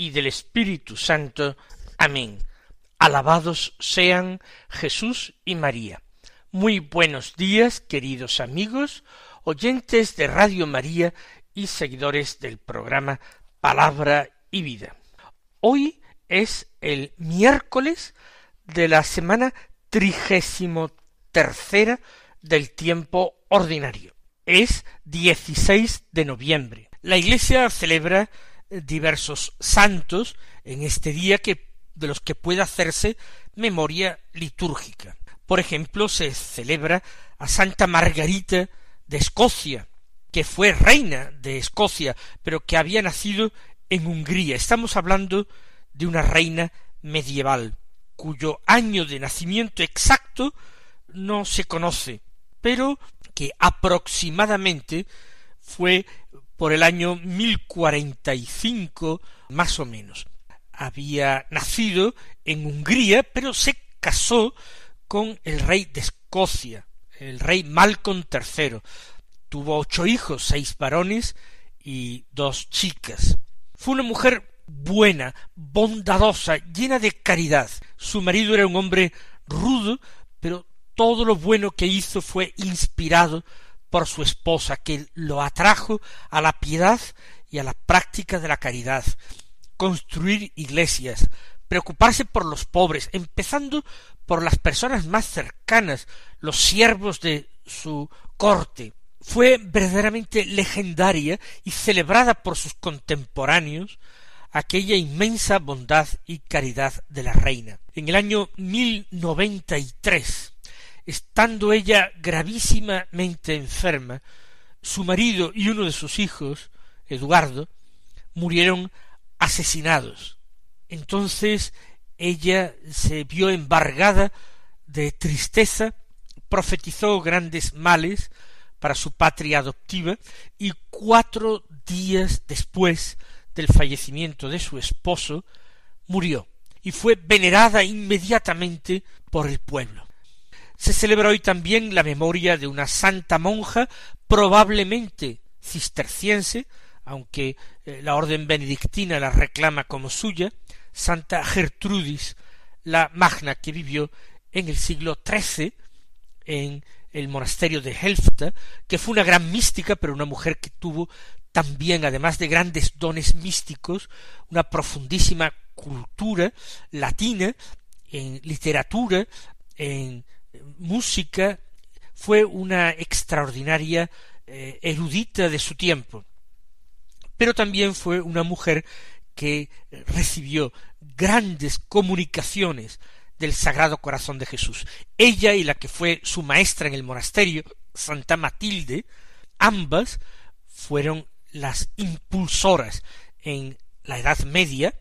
y del Espíritu Santo. Amén. Alabados sean Jesús y María. Muy buenos días, queridos amigos, oyentes de Radio María y seguidores del programa Palabra y Vida. Hoy es el miércoles de la semana trigésimo tercera del tiempo ordinario. Es 16 de noviembre. La Iglesia celebra diversos santos en este día que de los que puede hacerse memoria litúrgica. Por ejemplo, se celebra a Santa Margarita de Escocia, que fue reina de Escocia, pero que había nacido en Hungría. Estamos hablando de una reina medieval, cuyo año de nacimiento exacto no se conoce, pero que aproximadamente fue por el año cinco más o menos. Había nacido en Hungría, pero se casó con el rey de Escocia, el rey Malcolm III. Tuvo ocho hijos, seis varones y dos chicas. Fue una mujer buena, bondadosa, llena de caridad. Su marido era un hombre rudo, pero todo lo bueno que hizo fue inspirado por su esposa, que lo atrajo a la piedad y a la práctica de la caridad, construir iglesias, preocuparse por los pobres, empezando por las personas más cercanas, los siervos de su corte. Fue verdaderamente legendaria y celebrada por sus contemporáneos aquella inmensa bondad y caridad de la reina. En el año mil noventa y tres estando ella gravísimamente enferma, su marido y uno de sus hijos, Eduardo, murieron asesinados. Entonces ella se vio embargada de tristeza, profetizó grandes males para su patria adoptiva y cuatro días después del fallecimiento de su esposo murió y fue venerada inmediatamente por el pueblo. Se celebra hoy también la memoria de una santa monja, probablemente cisterciense, aunque eh, la orden benedictina la reclama como suya, Santa Gertrudis, la magna que vivió en el siglo XIII en el monasterio de Helfta, que fue una gran mística, pero una mujer que tuvo también, además de grandes dones místicos, una profundísima cultura latina, en literatura, en música, fue una extraordinaria eh, erudita de su tiempo, pero también fue una mujer que recibió grandes comunicaciones del Sagrado Corazón de Jesús. Ella y la que fue su maestra en el monasterio, Santa Matilde, ambas fueron las impulsoras en la Edad Media,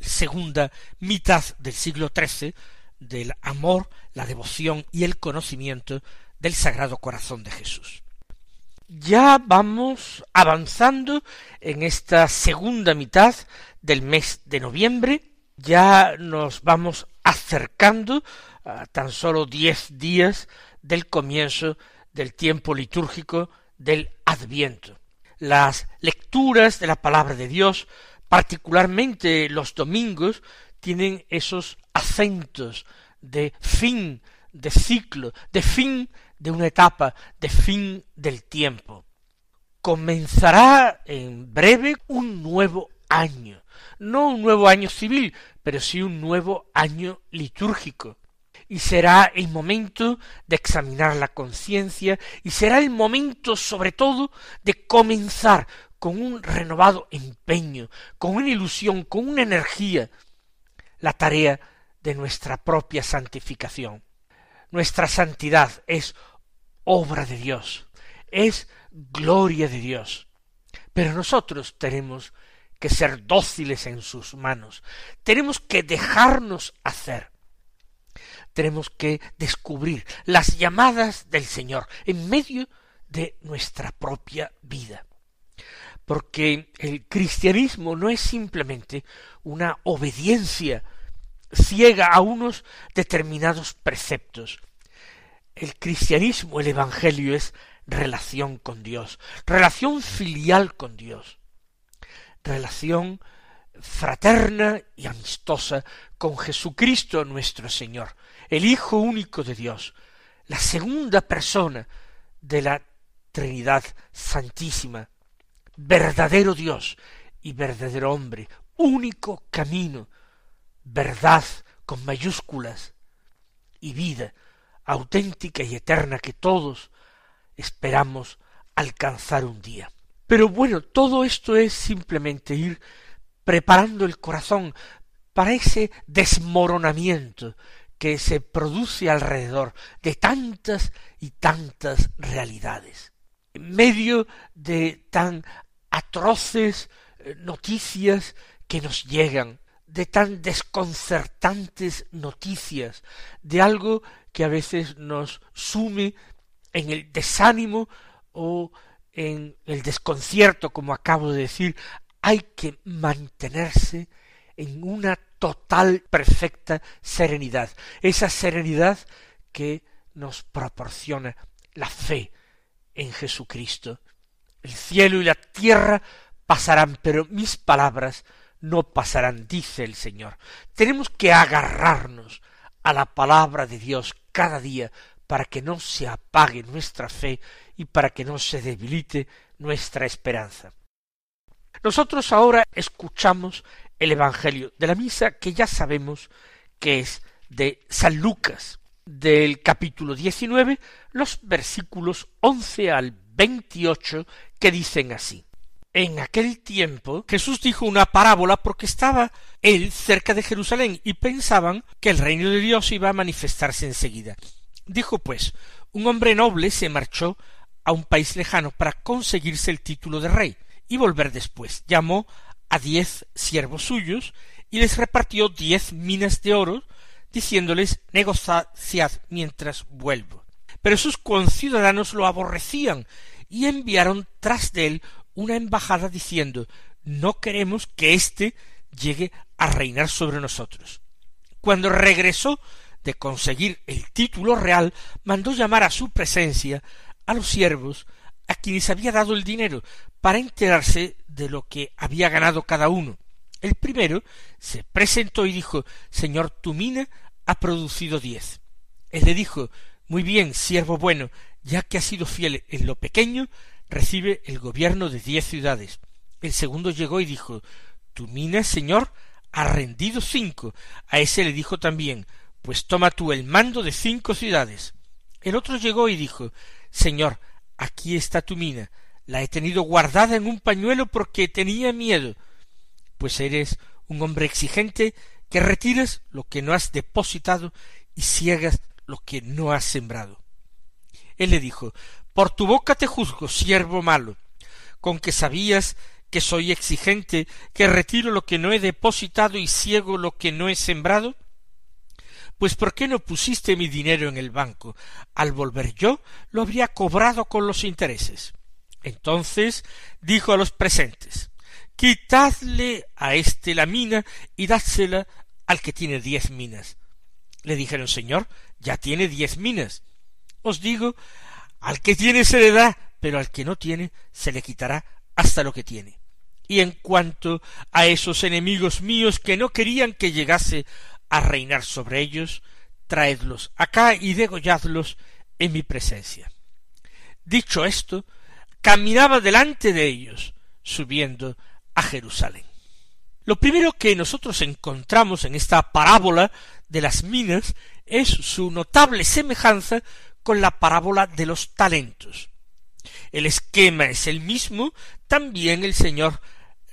segunda mitad del siglo XIII, del amor, la devoción y el conocimiento del Sagrado Corazón de Jesús. Ya vamos avanzando en esta segunda mitad del mes de noviembre, ya nos vamos acercando a tan solo diez días del comienzo del tiempo litúrgico del Adviento. Las lecturas de la palabra de Dios, particularmente los domingos, tienen esos acentos de fin de ciclo, de fin de una etapa, de fin del tiempo. Comenzará en breve un nuevo año, no un nuevo año civil, pero sí un nuevo año litúrgico. Y será el momento de examinar la conciencia y será el momento sobre todo de comenzar con un renovado empeño, con una ilusión, con una energía, la tarea de nuestra propia santificación. Nuestra santidad es obra de Dios, es gloria de Dios. Pero nosotros tenemos que ser dóciles en sus manos. Tenemos que dejarnos hacer. Tenemos que descubrir las llamadas del Señor en medio de nuestra propia vida. Porque el cristianismo no es simplemente una obediencia ciega a unos determinados preceptos. El cristianismo, el Evangelio es relación con Dios, relación filial con Dios, relación fraterna y amistosa con Jesucristo nuestro Señor, el Hijo único de Dios, la segunda persona de la Trinidad Santísima, verdadero Dios y verdadero hombre, único camino, verdad con mayúsculas y vida auténtica y eterna que todos esperamos alcanzar un día. Pero bueno, todo esto es simplemente ir preparando el corazón para ese desmoronamiento que se produce alrededor de tantas y tantas realidades. En medio de tan atroces eh, noticias que nos llegan, de tan desconcertantes noticias, de algo que a veces nos sume en el desánimo o en el desconcierto, como acabo de decir, hay que mantenerse en una total, perfecta serenidad. Esa serenidad que nos proporciona la fe en Jesucristo. El cielo y la tierra pasarán, pero mis palabras no pasarán, dice el Señor. Tenemos que agarrarnos a la palabra de Dios cada día para que no se apague nuestra fe y para que no se debilite nuestra esperanza. Nosotros ahora escuchamos el Evangelio de la misa que ya sabemos que es de San Lucas, del capítulo diecinueve, los versículos once al veintiocho que dicen así. En aquel tiempo Jesús dijo una parábola porque estaba él cerca de Jerusalén y pensaban que el reino de Dios iba a manifestarse enseguida. Dijo pues, un hombre noble se marchó a un país lejano para conseguirse el título de rey y volver después. Llamó a diez siervos suyos y les repartió diez minas de oro, diciéndoles negociad mientras vuelvo. Pero sus conciudadanos lo aborrecían y enviaron tras de él una embajada diciendo no queremos que éste llegue a reinar sobre nosotros. Cuando regresó de conseguir el título real, mandó llamar a su presencia a los siervos a quienes había dado el dinero para enterarse de lo que había ganado cada uno. El primero se presentó y dijo Señor, tu mina ha producido diez. Él le dijo Muy bien, siervo bueno, ya que has sido fiel en lo pequeño, recibe el gobierno de diez ciudades. El segundo llegó y dijo Tu mina, señor, ha rendido cinco. A ese le dijo también pues toma tú el mando de cinco ciudades. El otro llegó y dijo Señor, aquí está tu mina, la he tenido guardada en un pañuelo porque tenía miedo. Pues eres un hombre exigente que retiras lo que no has depositado y ciegas lo que no has sembrado. Él le dijo Por tu boca te juzgo, siervo malo, con que sabías que soy exigente, que retiro lo que no he depositado y ciego lo que no he sembrado? Pues ¿por qué no pusiste mi dinero en el banco? Al volver yo lo habría cobrado con los intereses. Entonces dijo a los presentes Quitadle a éste la mina y dádsela al que tiene diez minas. Le dijeron Señor, ya tiene diez minas. Os digo, al que tiene se le da, pero al que no tiene se le quitará hasta lo que tiene. Y en cuanto a esos enemigos míos que no querían que llegase a reinar sobre ellos, traedlos acá y degolladlos en mi presencia. Dicho esto, caminaba delante de ellos, subiendo a Jerusalén. Lo primero que nosotros encontramos en esta parábola de las minas es su notable semejanza con la parábola de los talentos. El esquema es el mismo, también el Señor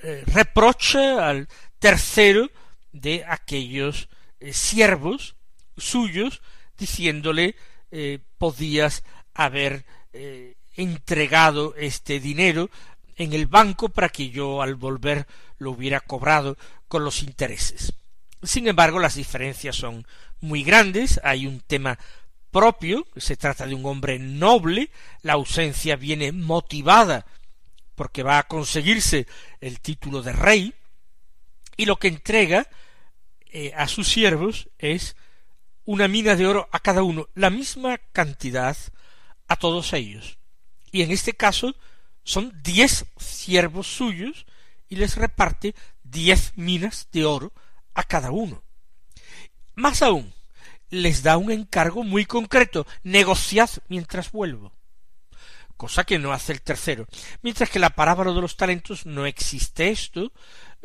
eh, reprocha al tercero de aquellos eh, siervos suyos diciéndole eh, podías haber entregado este dinero en el banco para que yo al volver lo hubiera cobrado con los intereses. Sin embargo, las diferencias son muy grandes, hay un tema propio, se trata de un hombre noble, la ausencia viene motivada porque va a conseguirse el título de rey, y lo que entrega eh, a sus siervos es una mina de oro a cada uno, la misma cantidad a todos ellos. Y en este caso son diez siervos suyos y les reparte diez minas de oro a cada uno. Más aún, les da un encargo muy concreto, negociad mientras vuelvo. Cosa que no hace el tercero. Mientras que la parábola de los talentos no existe esto,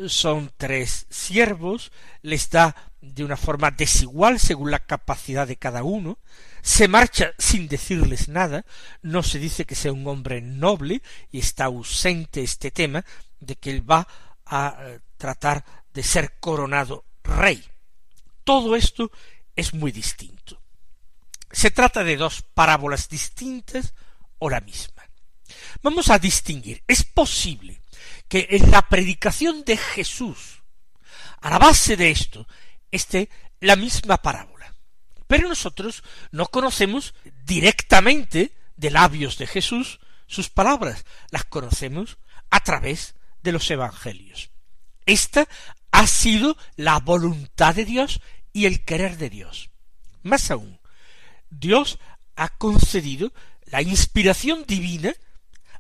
son tres siervos, les da de una forma desigual según la capacidad de cada uno, se marcha sin decirles nada, no se dice que sea un hombre noble y está ausente este tema de que él va a eh, tratar de ser coronado rey. Todo esto es muy distinto. Se trata de dos parábolas distintas o la misma. Vamos a distinguir. Es posible que en la predicación de Jesús, a la base de esto, esté la misma parábola. Pero nosotros no conocemos directamente de labios de Jesús sus palabras, las conocemos a través de los evangelios. Esta ha sido la voluntad de Dios y el querer de Dios. Más aún, Dios ha concedido la inspiración divina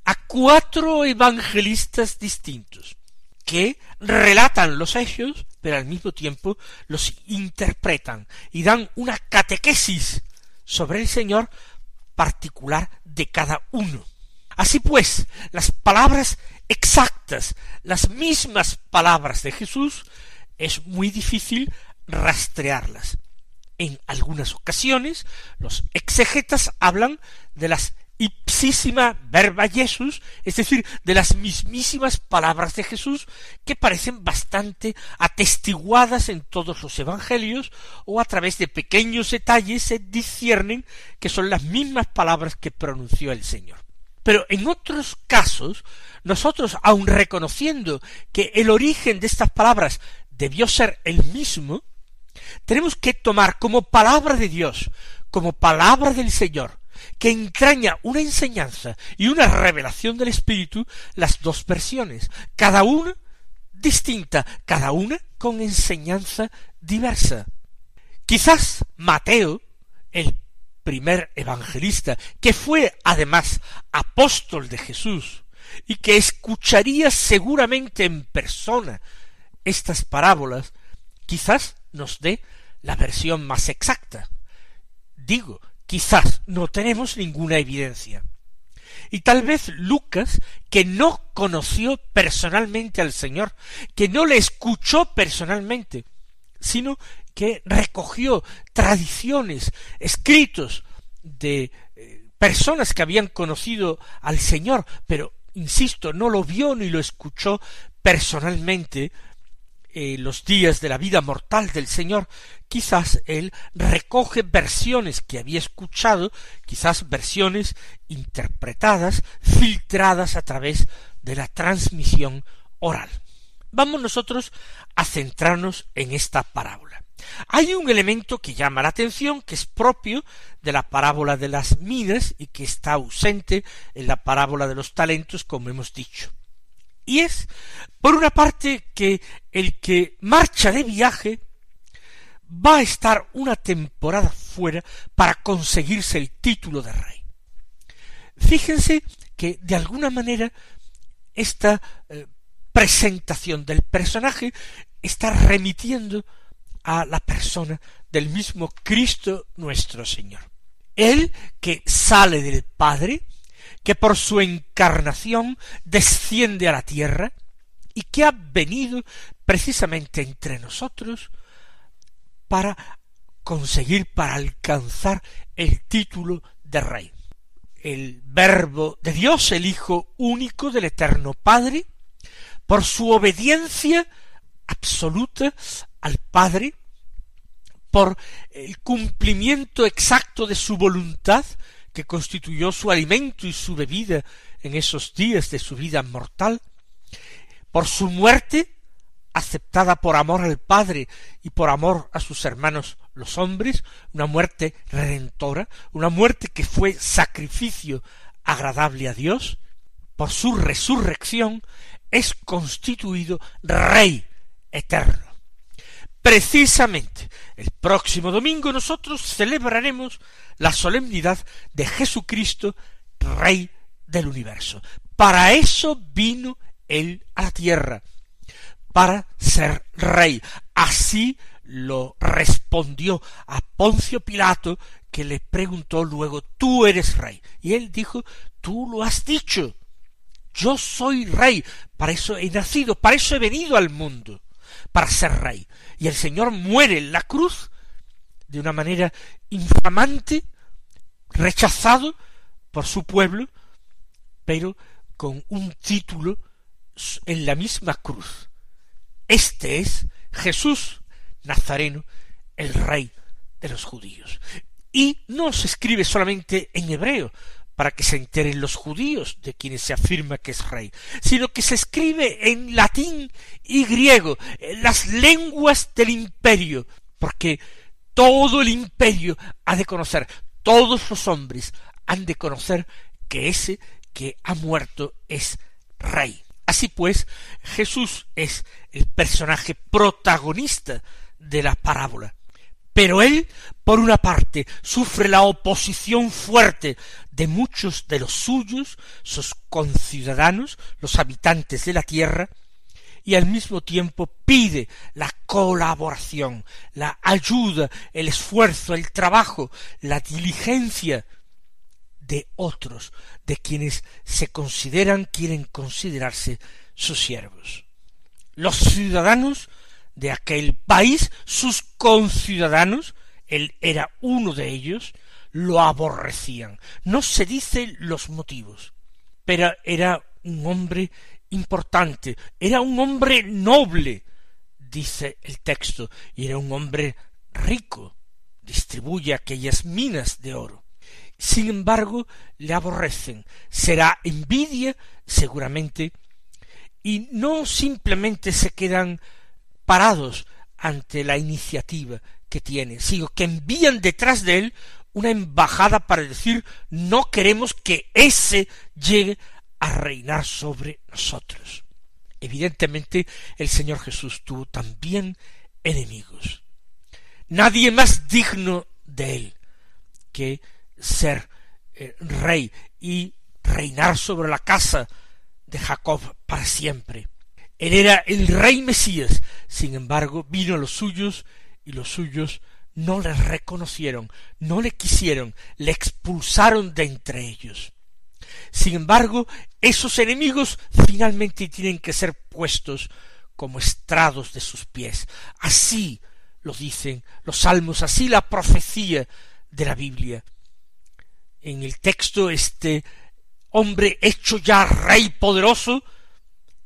a cuatro evangelistas distintos, que relatan los hechos, pero al mismo tiempo los interpretan y dan una catequesis sobre el Señor particular de cada uno. Así pues, las palabras exactas, las mismas palabras de Jesús, es muy difícil rastrearlas. En algunas ocasiones, los exegetas hablan de las ipsísima verba Jesús, es decir, de las mismísimas palabras de Jesús que parecen bastante atestiguadas en todos los evangelios o a través de pequeños detalles se disciernen que son las mismas palabras que pronunció el Señor. Pero en otros casos, nosotros, aun reconociendo que el origen de estas palabras debió ser el mismo, tenemos que tomar como palabra de Dios, como palabra del Señor, que entraña una enseñanza y una revelación del Espíritu, las dos versiones, cada una distinta, cada una con enseñanza diversa. Quizás Mateo, el primer evangelista, que fue además apóstol de Jesús, y que escucharía seguramente en persona estas parábolas, quizás nos dé la versión más exacta. Digo, quizás no tenemos ninguna evidencia. Y tal vez Lucas, que no conoció personalmente al Señor, que no le escuchó personalmente, sino que recogió tradiciones, escritos de eh, personas que habían conocido al Señor, pero, insisto, no lo vio ni lo escuchó personalmente, eh, los días de la vida mortal del Señor, quizás él recoge versiones que había escuchado, quizás versiones interpretadas, filtradas a través de la transmisión oral. Vamos nosotros a centrarnos en esta parábola. Hay un elemento que llama la atención, que es propio de la parábola de las minas y que está ausente en la parábola de los talentos, como hemos dicho. Y es, por una parte, que el que marcha de viaje va a estar una temporada fuera para conseguirse el título de rey. Fíjense que de alguna manera esta eh, presentación del personaje está remitiendo a la persona del mismo Cristo nuestro Señor. Él que sale del Padre, que por su encarnación desciende a la tierra y que ha venido precisamente entre nosotros para conseguir, para alcanzar el título de rey. El verbo de Dios, el Hijo único del Eterno Padre, por su obediencia absoluta al Padre, por el cumplimiento exacto de su voluntad, que constituyó su alimento y su bebida en esos días de su vida mortal, por su muerte, aceptada por amor al Padre y por amor a sus hermanos los hombres, una muerte redentora, una muerte que fue sacrificio agradable a Dios, por su resurrección es constituido Rey eterno. Precisamente el próximo domingo nosotros celebraremos la solemnidad de Jesucristo, Rey del universo. Para eso vino Él a la tierra, para ser Rey. Así lo respondió a Poncio Pilato, que le preguntó luego, tú eres rey. Y él dijo, tú lo has dicho. Yo soy rey, para eso he nacido, para eso he venido al mundo, para ser rey. Y el Señor muere en la cruz de una manera infamante, rechazado por su pueblo, pero con un título en la misma cruz. Este es Jesús Nazareno, el rey de los judíos. Y no se escribe solamente en hebreo, para que se enteren los judíos de quienes se afirma que es rey, sino que se escribe en latín y griego, en las lenguas del imperio, porque todo el imperio ha de conocer, todos los hombres han de conocer que ese que ha muerto es rey. Así pues, Jesús es el personaje protagonista de la parábola. Pero él, por una parte, sufre la oposición fuerte de muchos de los suyos, sus conciudadanos, los habitantes de la tierra, y al mismo tiempo pide la colaboración, la ayuda, el esfuerzo, el trabajo, la diligencia de otros, de quienes se consideran, quieren considerarse sus siervos. Los ciudadanos de aquel país, sus conciudadanos, él era uno de ellos, lo aborrecían. No se dicen los motivos, pero era un hombre importante, era un hombre noble, dice el texto, y era un hombre rico, distribuye aquellas minas de oro. Sin embargo, le aborrecen. Será envidia, seguramente, y no simplemente se quedan parados ante la iniciativa que tiene, sino que envían detrás de él una embajada para decir no queremos que ese llegue a reinar sobre nosotros. Evidentemente el Señor Jesús tuvo también enemigos. Nadie más digno de él que ser eh, rey y reinar sobre la casa de Jacob para siempre. Él era el rey Mesías. Sin embargo, vino a los suyos y los suyos no le reconocieron, no le quisieron, le expulsaron de entre ellos. Sin embargo, esos enemigos finalmente tienen que ser puestos como estrados de sus pies. Así lo dicen los salmos, así la profecía de la Biblia. En el texto este hombre hecho ya rey poderoso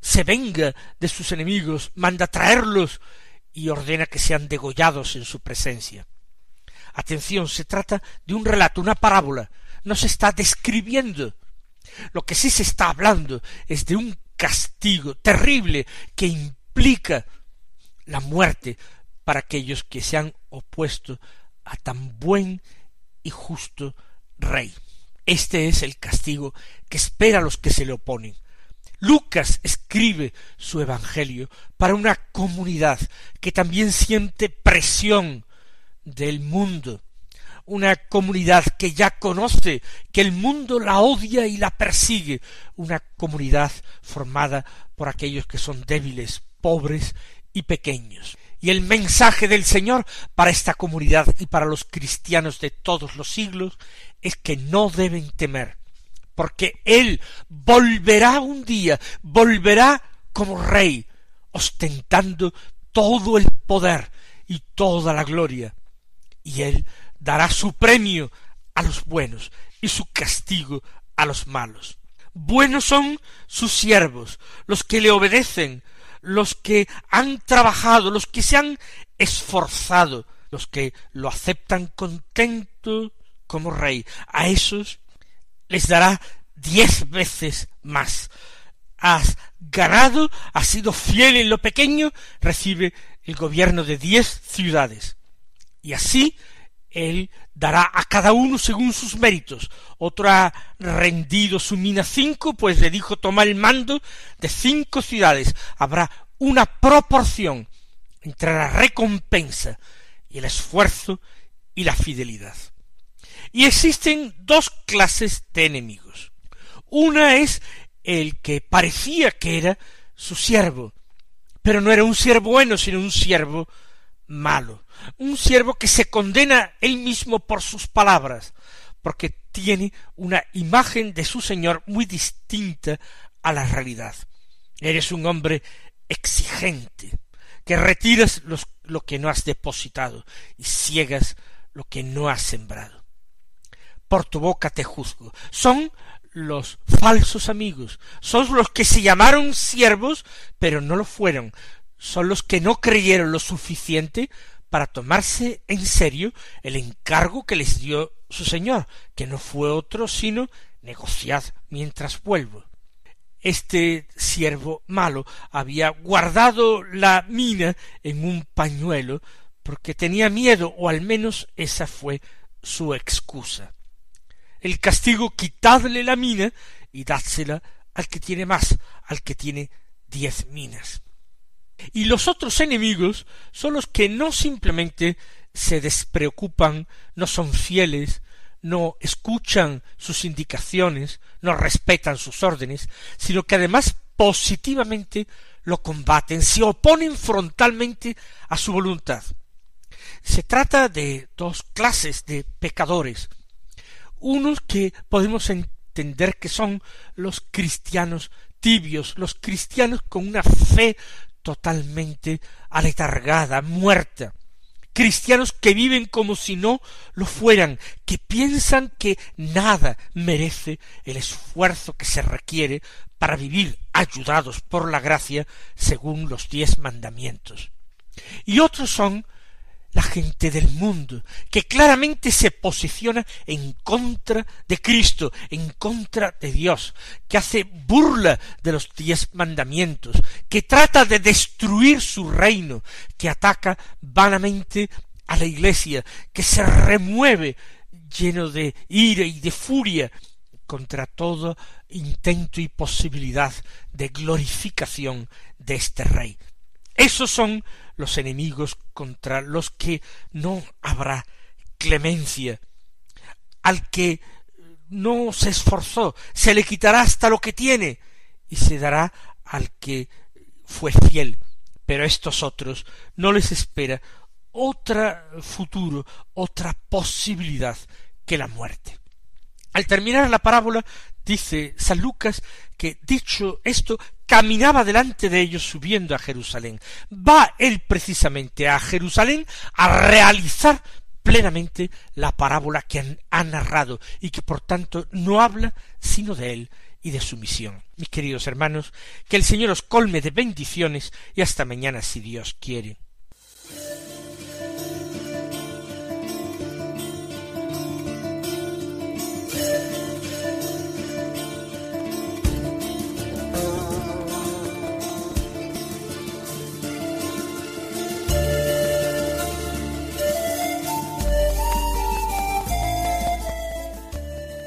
se venga de sus enemigos, manda traerlos y ordena que sean degollados en su presencia. Atención, se trata de un relato, una parábola, no se está describiendo. Lo que sí se está hablando es de un castigo terrible que implica la muerte para aquellos que se han opuesto a tan buen y justo rey. Este es el castigo que espera a los que se le oponen. Lucas escribe su Evangelio para una comunidad que también siente presión del mundo, una comunidad que ya conoce que el mundo la odia y la persigue, una comunidad formada por aquellos que son débiles, pobres y pequeños. Y el mensaje del Señor para esta comunidad y para los cristianos de todos los siglos es que no deben temer, porque Él volverá un día, volverá como rey, ostentando todo el poder y toda la gloria, y Él dará su premio a los buenos y su castigo a los malos. Buenos son sus siervos, los que le obedecen, los que han trabajado, los que se han esforzado, los que lo aceptan contento como rey. A esos les dará diez veces más. Has ganado, has sido fiel en lo pequeño, recibe el gobierno de diez ciudades. Y así él dará a cada uno según sus méritos. Otro ha rendido su mina cinco, pues le dijo toma el mando de cinco ciudades. Habrá una proporción entre la recompensa y el esfuerzo y la fidelidad. Y existen dos clases de enemigos. Una es el que parecía que era su siervo, pero no era un siervo bueno, sino un siervo malo, un siervo que se condena él mismo por sus palabras, porque tiene una imagen de su Señor muy distinta a la realidad. Eres un hombre exigente, que retiras lo que no has depositado y ciegas lo que no has sembrado. Por tu boca te juzgo. Son los falsos amigos, son los que se llamaron siervos, pero no lo fueron, son los que no creyeron lo suficiente para tomarse en serio el encargo que les dio su señor, que no fue otro sino negociad mientras vuelvo. Este siervo malo había guardado la mina en un pañuelo porque tenía miedo, o al menos esa fue su excusa. El castigo quitadle la mina y dádsela al que tiene más, al que tiene diez minas. Y los otros enemigos son los que no simplemente se despreocupan, no son fieles, no escuchan sus indicaciones, no respetan sus órdenes, sino que además positivamente lo combaten, se oponen frontalmente a su voluntad. Se trata de dos clases de pecadores, unos que podemos entender que son los cristianos tibios, los cristianos con una fe totalmente aletargada, muerta, cristianos que viven como si no lo fueran, que piensan que nada merece el esfuerzo que se requiere para vivir ayudados por la gracia según los diez mandamientos. Y otros son la gente del mundo, que claramente se posiciona en contra de Cristo, en contra de Dios, que hace burla de los diez mandamientos, que trata de destruir su reino, que ataca vanamente a la iglesia, que se remueve lleno de ira y de furia contra todo intento y posibilidad de glorificación de este rey. Esos son los enemigos contra los que no habrá clemencia. Al que no se esforzó, se le quitará hasta lo que tiene y se dará al que fue fiel. Pero a estos otros no les espera otro futuro, otra posibilidad que la muerte. Al terminar la parábola, dice San Lucas que dicho esto, caminaba delante de ellos subiendo a Jerusalén. Va él precisamente a Jerusalén a realizar plenamente la parábola que ha narrado y que por tanto no habla sino de él y de su misión. Mis queridos hermanos, que el Señor os colme de bendiciones y hasta mañana si Dios quiere.